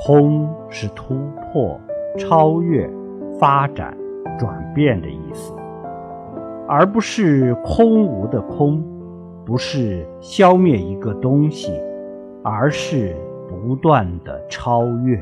空是突破、超越、发展、转变的意思，而不是空无的空，不是消灭一个东西，而是不断的超越。